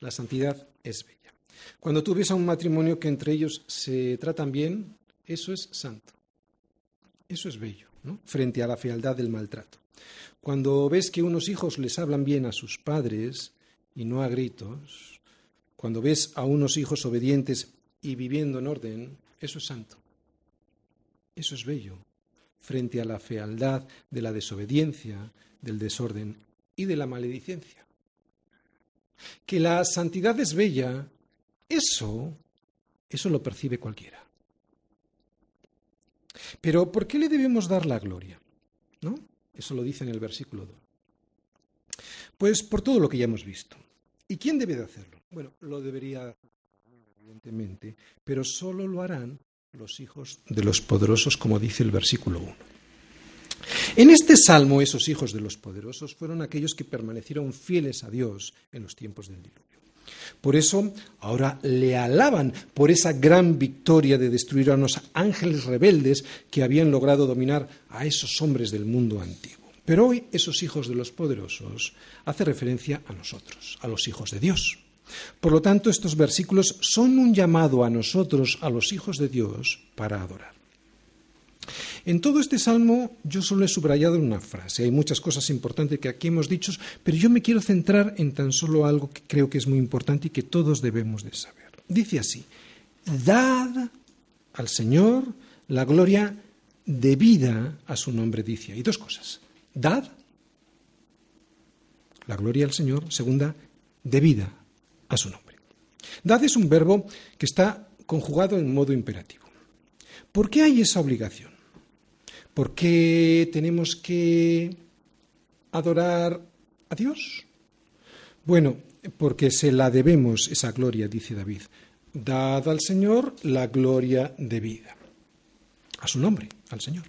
La santidad es bella. Cuando tú ves a un matrimonio que entre ellos se tratan bien, eso es santo. Eso es bello, Frente a la fealdad del maltrato. Cuando ves que unos hijos les hablan bien a sus padres y no a gritos, cuando ves a unos hijos obedientes y viviendo en orden, eso es santo. Eso es bello, frente a la fealdad de la desobediencia, del desorden y de la maledicencia. Que la santidad es bella eso, eso lo percibe cualquiera. Pero ¿por qué le debemos dar la gloria? ¿No? Eso lo dice en el versículo 2. Pues por todo lo que ya hemos visto. ¿Y quién debe de hacerlo? Bueno, lo debería evidentemente, pero solo lo harán los hijos de los poderosos, como dice el versículo 1. En este salmo, esos hijos de los poderosos fueron aquellos que permanecieron fieles a Dios en los tiempos del diluvio. Por eso ahora le alaban por esa gran victoria de destruir a unos ángeles rebeldes que habían logrado dominar a esos hombres del mundo antiguo. Pero hoy esos hijos de los poderosos hace referencia a nosotros, a los hijos de Dios. Por lo tanto, estos versículos son un llamado a nosotros, a los hijos de Dios, para adorar. En todo este salmo yo solo he subrayado una frase. Hay muchas cosas importantes que aquí hemos dicho, pero yo me quiero centrar en tan solo algo que creo que es muy importante y que todos debemos de saber. Dice así, dad al Señor la gloria debida a su nombre, dice. Y dos cosas. Dad la gloria al Señor. Segunda, debida a su nombre. Dad es un verbo que está conjugado en modo imperativo. ¿Por qué hay esa obligación? ¿Por qué tenemos que adorar a Dios? Bueno, porque se la debemos esa gloria, dice David. Dad al Señor la gloria debida. A su nombre, al Señor.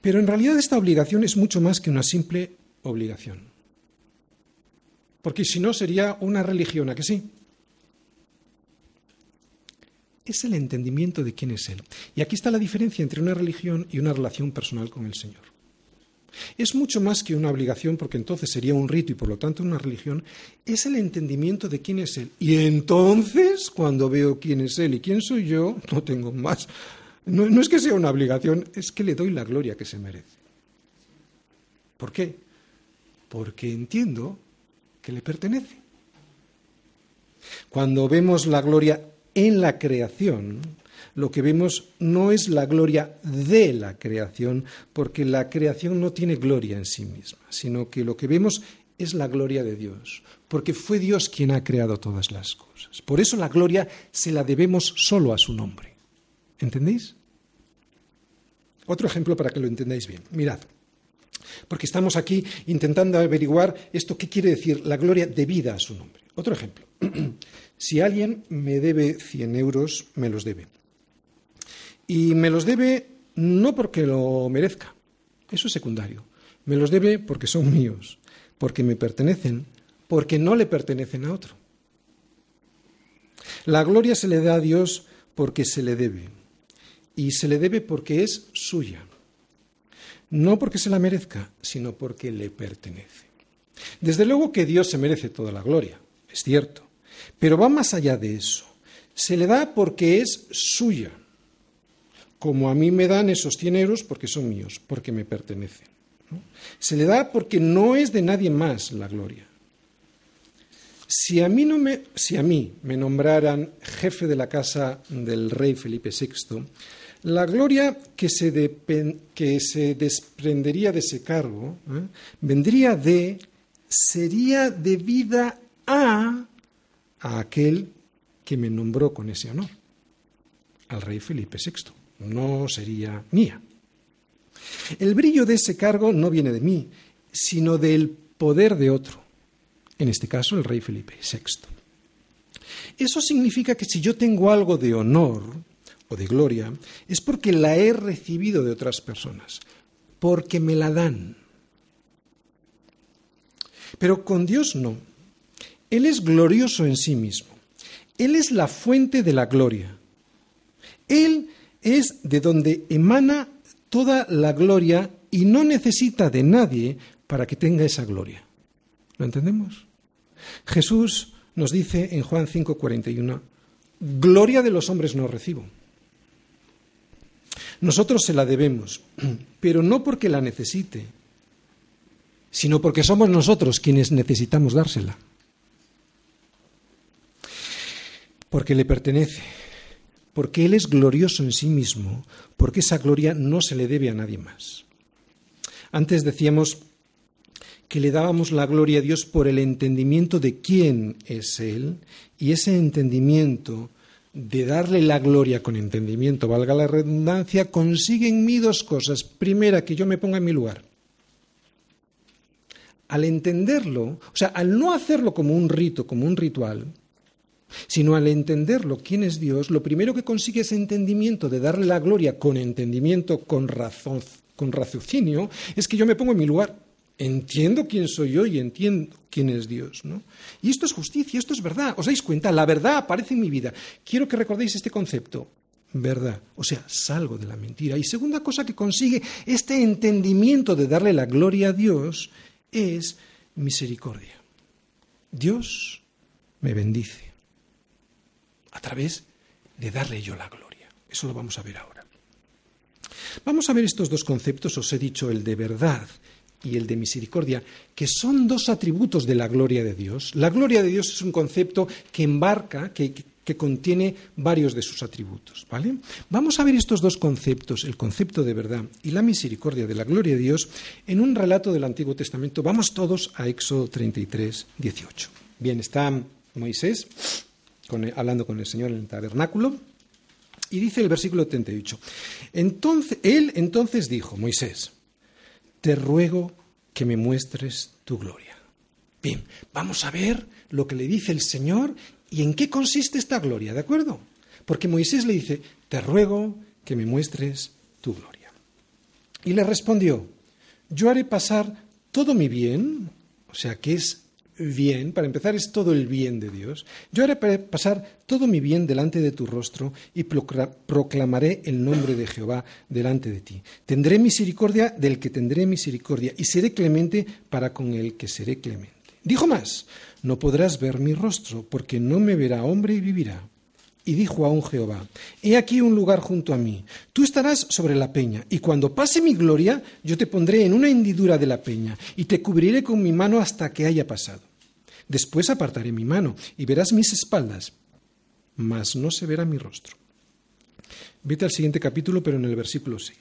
Pero en realidad esta obligación es mucho más que una simple obligación. Porque si no sería una religión, ¿a que sí? Es el entendimiento de quién es Él. Y aquí está la diferencia entre una religión y una relación personal con el Señor. Es mucho más que una obligación, porque entonces sería un rito y por lo tanto una religión, es el entendimiento de quién es Él. Y entonces, cuando veo quién es Él y quién soy yo, no tengo más. No, no es que sea una obligación, es que le doy la gloria que se merece. ¿Por qué? Porque entiendo que le pertenece. Cuando vemos la gloria en la creación, lo que vemos no es la gloria de la creación, porque la creación no tiene gloria en sí misma, sino que lo que vemos es la gloria de Dios, porque fue Dios quien ha creado todas las cosas. Por eso la gloria se la debemos solo a su nombre. ¿Entendéis? Otro ejemplo para que lo entendáis bien. Mirad, porque estamos aquí intentando averiguar esto, qué quiere decir la gloria debida a su nombre. Otro ejemplo. Si alguien me debe 100 euros, me los debe. Y me los debe no porque lo merezca, eso es secundario. Me los debe porque son míos, porque me pertenecen, porque no le pertenecen a otro. La gloria se le da a Dios porque se le debe, y se le debe porque es suya, no porque se la merezca, sino porque le pertenece. Desde luego que Dios se merece toda la gloria, es cierto, pero va más allá de eso. Se le da porque es suya, como a mí me dan esos 100 euros porque son míos, porque me pertenecen. Se le da porque no es de nadie más la gloria. Si a, mí no me, si a mí me nombraran jefe de la casa del rey Felipe VI, la gloria que se, que se desprendería de ese cargo ¿eh? vendría de, sería debida a, a aquel que me nombró con ese honor, al rey Felipe VI. No sería mía. El brillo de ese cargo no viene de mí, sino del poder de otro, en este caso el rey Felipe VI. Eso significa que si yo tengo algo de honor o de gloria, es porque la he recibido de otras personas, porque me la dan. Pero con Dios no. Él es glorioso en sí mismo. Él es la fuente de la gloria. Él es de donde emana toda la gloria y no necesita de nadie para que tenga esa gloria. ¿Lo entendemos? Jesús nos dice en Juan 5:41, gloria de los hombres no recibo. Nosotros se la debemos, pero no porque la necesite, sino porque somos nosotros quienes necesitamos dársela. Porque le pertenece porque Él es glorioso en sí mismo, porque esa gloria no se le debe a nadie más. Antes decíamos que le dábamos la gloria a Dios por el entendimiento de quién es Él, y ese entendimiento de darle la gloria con entendimiento, valga la redundancia, consigue en mí dos cosas. Primera, que yo me ponga en mi lugar. Al entenderlo, o sea, al no hacerlo como un rito, como un ritual, sino al entenderlo quién es Dios, lo primero que consigue ese entendimiento de darle la gloria con entendimiento, con razón, con raciocinio, es que yo me pongo en mi lugar. Entiendo quién soy yo y entiendo quién es Dios. ¿no? Y esto es justicia, esto es verdad. ¿Os dais cuenta? La verdad aparece en mi vida. Quiero que recordéis este concepto. Verdad. O sea, salgo de la mentira. Y segunda cosa que consigue este entendimiento de darle la gloria a Dios es misericordia. Dios me bendice a través de darle yo la gloria. Eso lo vamos a ver ahora. Vamos a ver estos dos conceptos, os he dicho el de verdad y el de misericordia, que son dos atributos de la gloria de Dios. La gloria de Dios es un concepto que embarca, que, contiene varios de sus atributos. ¿vale? Vamos a ver estos dos conceptos, el concepto de verdad y la misericordia de la gloria de Dios, en un relato del Antiguo Testamento. Vamos todos a Éxodo 33, 18. Bien, está Moisés hablando con el Señor en el tabernáculo. Y dice el versículo 38, entonces, él entonces dijo, Moisés, te ruego que me muestres tu gloria. Bien, vamos a ver lo que le dice el Señor y en qué consiste esta gloria, ¿de acuerdo? Porque Moisés le dice, te ruego que me muestres tu gloria. Y le respondió, yo haré pasar todo mi bien, o sea, que es bien, para empezar, es todo el bien de Dios. Yo haré pasar todo mi bien delante de tu rostro y proclamaré el nombre de Jehová delante de ti. Tendré misericordia del que tendré misericordia y seré clemente para con el que seré clemente. Dijo más, no podrás ver mi rostro, porque no me verá hombre y vivirá. Y dijo aún Jehová, He aquí un lugar junto a mí, tú estarás sobre la peña, y cuando pase mi gloria, yo te pondré en una hendidura de la peña, y te cubriré con mi mano hasta que haya pasado. Después apartaré mi mano, y verás mis espaldas, mas no se verá mi rostro. Vete al siguiente capítulo, pero en el versículo 6.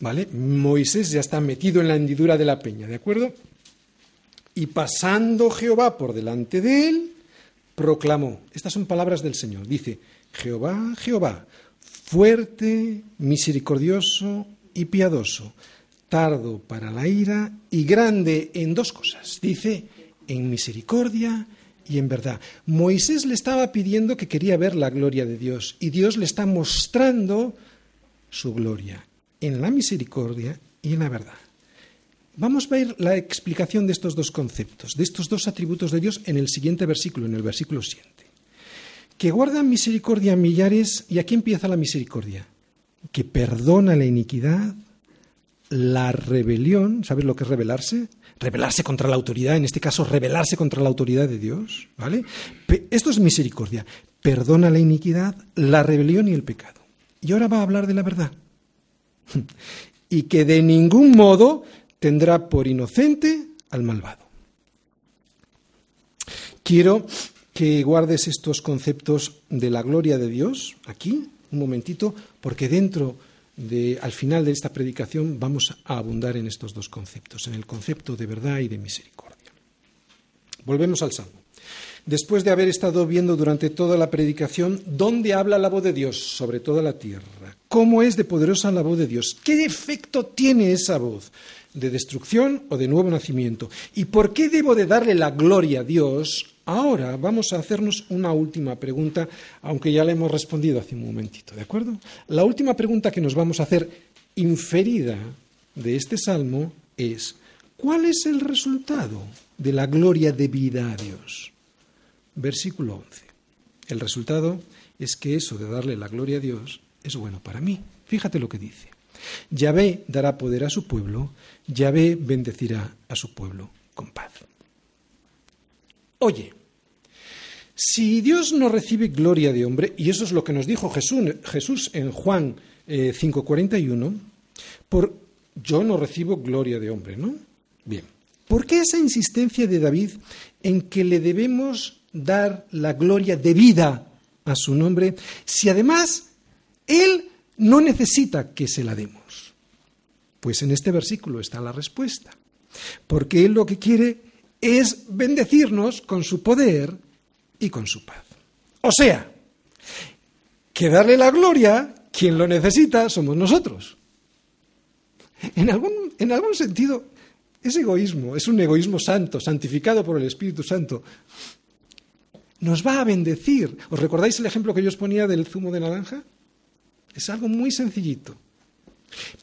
¿Vale? Moisés ya está metido en la hendidura de la peña, ¿de acuerdo? Y pasando Jehová por delante de él, proclamó, estas son palabras del Señor, dice, Jehová, Jehová, fuerte, misericordioso y piadoso, tardo para la ira y grande en dos cosas, dice, en misericordia y en verdad. Moisés le estaba pidiendo que quería ver la gloria de Dios y Dios le está mostrando su gloria en la misericordia y en la verdad. Vamos a ver la explicación de estos dos conceptos, de estos dos atributos de Dios en el siguiente versículo, en el versículo 7. Que guarda misericordia millares, y aquí empieza la misericordia, que perdona la iniquidad, la rebelión, ¿sabes lo que es rebelarse? Rebelarse contra la autoridad, en este caso rebelarse contra la autoridad de Dios, ¿vale? Esto es misericordia, perdona la iniquidad, la rebelión y el pecado. Y ahora va a hablar de la verdad. y que de ningún modo tendrá por inocente al malvado. Quiero que guardes estos conceptos de la gloria de Dios aquí, un momentito, porque dentro de, al final de esta predicación vamos a abundar en estos dos conceptos, en el concepto de verdad y de misericordia. Volvemos al Salmo. Después de haber estado viendo durante toda la predicación dónde habla la voz de Dios sobre toda la tierra, cómo es de poderosa la voz de Dios, qué efecto tiene esa voz, de destrucción o de nuevo nacimiento, y por qué debo de darle la gloria a Dios, Ahora vamos a hacernos una última pregunta, aunque ya la hemos respondido hace un momentito, ¿de acuerdo? La última pregunta que nos vamos a hacer inferida de este salmo es, ¿cuál es el resultado de la gloria debida a Dios? Versículo 11. El resultado es que eso de darle la gloria a Dios es bueno para mí. Fíjate lo que dice. Yahvé dará poder a su pueblo, Yahvé bendecirá a su pueblo con paz. Oye, si Dios no recibe gloria de hombre, y eso es lo que nos dijo Jesús, en Juan 5:41, eh, por yo no recibo gloria de hombre, ¿no? Bien. ¿Por qué esa insistencia de David en que le debemos dar la gloria debida a su nombre, si además él no necesita que se la demos? Pues en este versículo está la respuesta. Porque él lo que quiere es bendecirnos con su poder y con su paz. O sea, que darle la gloria, quien lo necesita, somos nosotros. En algún, en algún sentido, es egoísmo, es un egoísmo santo, santificado por el Espíritu Santo. Nos va a bendecir. ¿Os recordáis el ejemplo que yo os ponía del zumo de naranja? Es algo muy sencillito.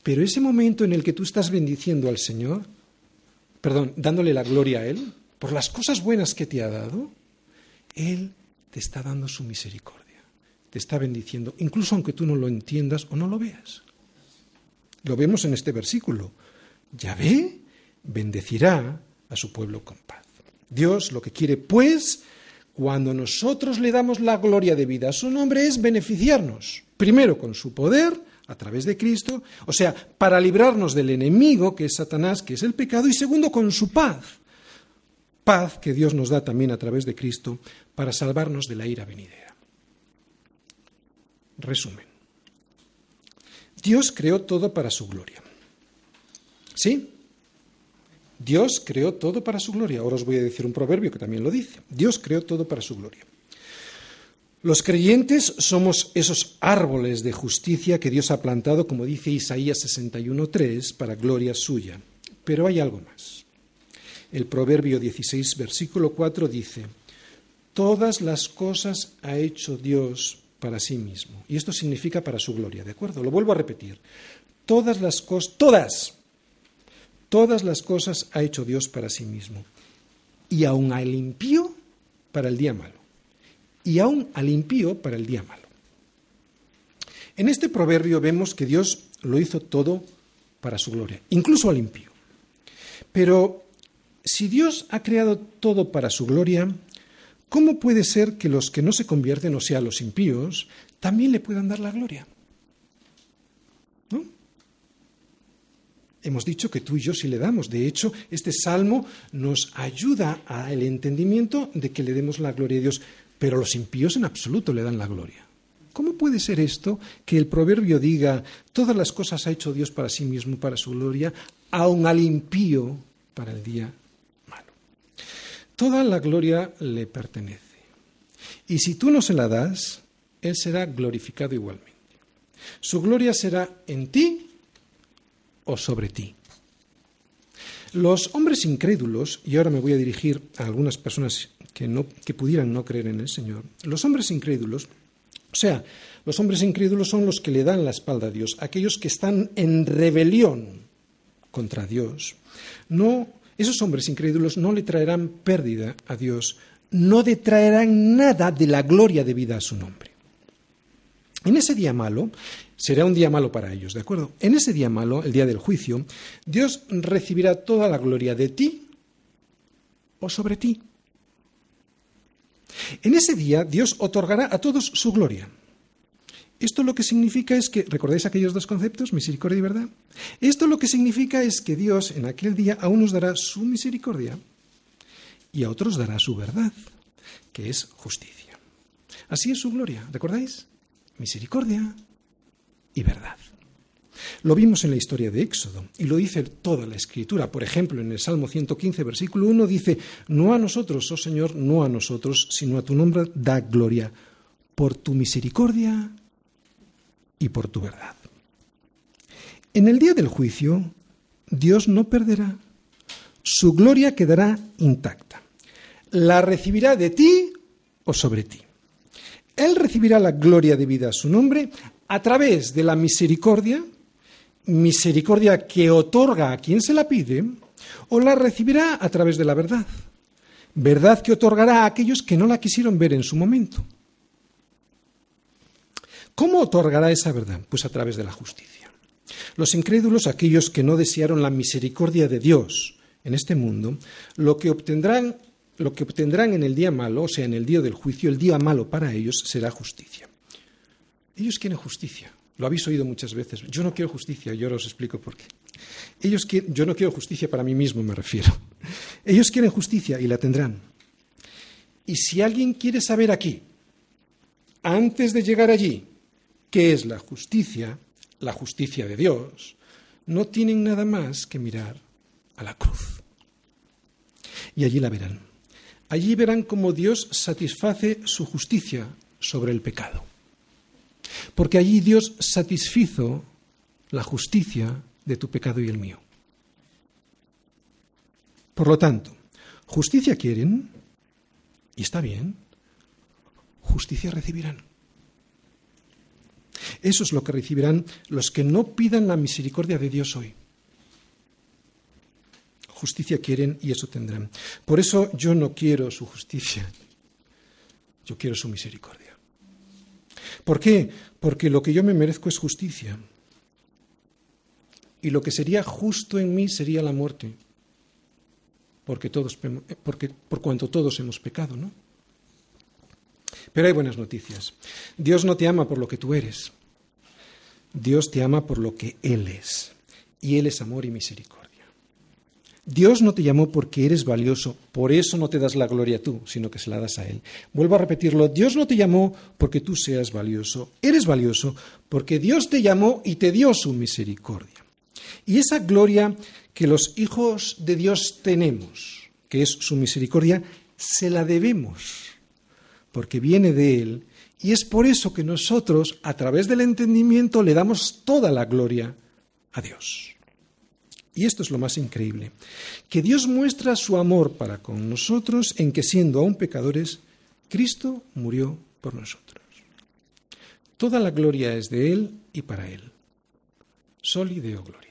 Pero ese momento en el que tú estás bendiciendo al Señor, perdón, dándole la gloria a Él, por las cosas buenas que te ha dado, él te está dando su misericordia, te está bendiciendo, incluso aunque tú no lo entiendas o no lo veas. Lo vemos en este versículo. Yahvé bendecirá a su pueblo con paz. Dios lo que quiere, pues, cuando nosotros le damos la gloria de vida a su nombre, es beneficiarnos, primero con su poder, a través de Cristo, o sea, para librarnos del enemigo, que es Satanás, que es el pecado, y segundo, con su paz, paz que Dios nos da también a través de Cristo para salvarnos de la ira venidera. Resumen. Dios creó todo para su gloria. ¿Sí? Dios creó todo para su gloria. Ahora os voy a decir un proverbio que también lo dice. Dios creó todo para su gloria. Los creyentes somos esos árboles de justicia que Dios ha plantado, como dice Isaías 61.3, para gloria suya. Pero hay algo más. El Proverbio 16, versículo 4 dice, Todas las cosas ha hecho Dios para sí mismo. Y esto significa para su gloria, ¿de acuerdo? Lo vuelvo a repetir. Todas las cosas, todas, todas las cosas ha hecho Dios para sí mismo. Y aún al impío para el día malo. Y aún al impío para el día malo. En este proverbio vemos que Dios lo hizo todo para su gloria, incluso al impío. Pero si Dios ha creado todo para su gloria, ¿cómo puede ser que los que no se convierten, o sea, los impíos, también le puedan dar la gloria? ¿No? Hemos dicho que tú y yo sí le damos. De hecho, este salmo nos ayuda al entendimiento de que le demos la gloria a Dios, pero los impíos en absoluto le dan la gloria. ¿Cómo puede ser esto que el proverbio diga, todas las cosas ha hecho Dios para sí mismo, para su gloria, aun al impío para el día Toda la gloria le pertenece. Y si tú no se la das, Él será glorificado igualmente. Su gloria será en ti o sobre ti. Los hombres incrédulos, y ahora me voy a dirigir a algunas personas que, no, que pudieran no creer en el Señor, los hombres incrédulos, o sea, los hombres incrédulos son los que le dan la espalda a Dios, aquellos que están en rebelión contra Dios, no, esos hombres incrédulos no le traerán pérdida a Dios, no detraerán nada de la gloria debida a su nombre. En ese día malo, será un día malo para ellos, ¿de acuerdo? En ese día malo, el día del juicio, Dios recibirá toda la gloria de ti o sobre ti. En ese día Dios otorgará a todos su gloria. Esto lo que significa es que, ¿recordáis aquellos dos conceptos, misericordia y verdad? Esto lo que significa es que Dios en aquel día a unos dará su misericordia y a otros dará su verdad, que es justicia. Así es su gloria, ¿recordáis? Misericordia y verdad. Lo vimos en la historia de Éxodo y lo dice toda la Escritura. Por ejemplo, en el Salmo 115, versículo 1 dice, No a nosotros, oh Señor, no a nosotros, sino a tu nombre da gloria, por tu misericordia y por tu verdad. En el día del juicio, Dios no perderá, su gloria quedará intacta. La recibirá de ti o sobre ti. Él recibirá la gloria debida a su nombre a través de la misericordia, misericordia que otorga a quien se la pide, o la recibirá a través de la verdad, verdad que otorgará a aquellos que no la quisieron ver en su momento. ¿Cómo otorgará esa verdad? Pues a través de la justicia. Los incrédulos, aquellos que no desearon la misericordia de Dios en este mundo, lo que obtendrán, lo que obtendrán en el día malo, o sea, en el día del juicio, el día malo para ellos será justicia. Ellos quieren justicia. Lo habéis oído muchas veces. Yo no quiero justicia, yo os explico por qué. Ellos quieren, yo no quiero justicia para mí mismo, me refiero. Ellos quieren justicia y la tendrán. Y si alguien quiere saber aquí, antes de llegar allí, qué es la justicia, la justicia de Dios, no tienen nada más que mirar a la cruz. Y allí la verán. Allí verán cómo Dios satisface su justicia sobre el pecado porque allí Dios satisfizo la justicia de tu pecado y el mío. Por lo tanto, justicia quieren, y está bien, justicia recibirán. Eso es lo que recibirán los que no pidan la misericordia de Dios hoy. Justicia quieren y eso tendrán. Por eso yo no quiero su justicia, yo quiero su misericordia. ¿Por qué? Porque lo que yo me merezco es justicia. Y lo que sería justo en mí sería la muerte. Porque todos, porque, por cuanto todos hemos pecado, ¿no? Pero hay buenas noticias. Dios no te ama por lo que tú eres. Dios te ama por lo que Él es. Y Él es amor y misericordia. Dios no te llamó porque eres valioso, por eso no te das la gloria tú, sino que se la das a Él. Vuelvo a repetirlo, Dios no te llamó porque tú seas valioso, eres valioso porque Dios te llamó y te dio su misericordia. Y esa gloria que los hijos de Dios tenemos, que es su misericordia, se la debemos, porque viene de Él, y es por eso que nosotros, a través del entendimiento, le damos toda la gloria a Dios. Y esto es lo más increíble, que Dios muestra su amor para con nosotros en que siendo aún pecadores, Cristo murió por nosotros. Toda la gloria es de Él y para Él. Soli Deo Gloria.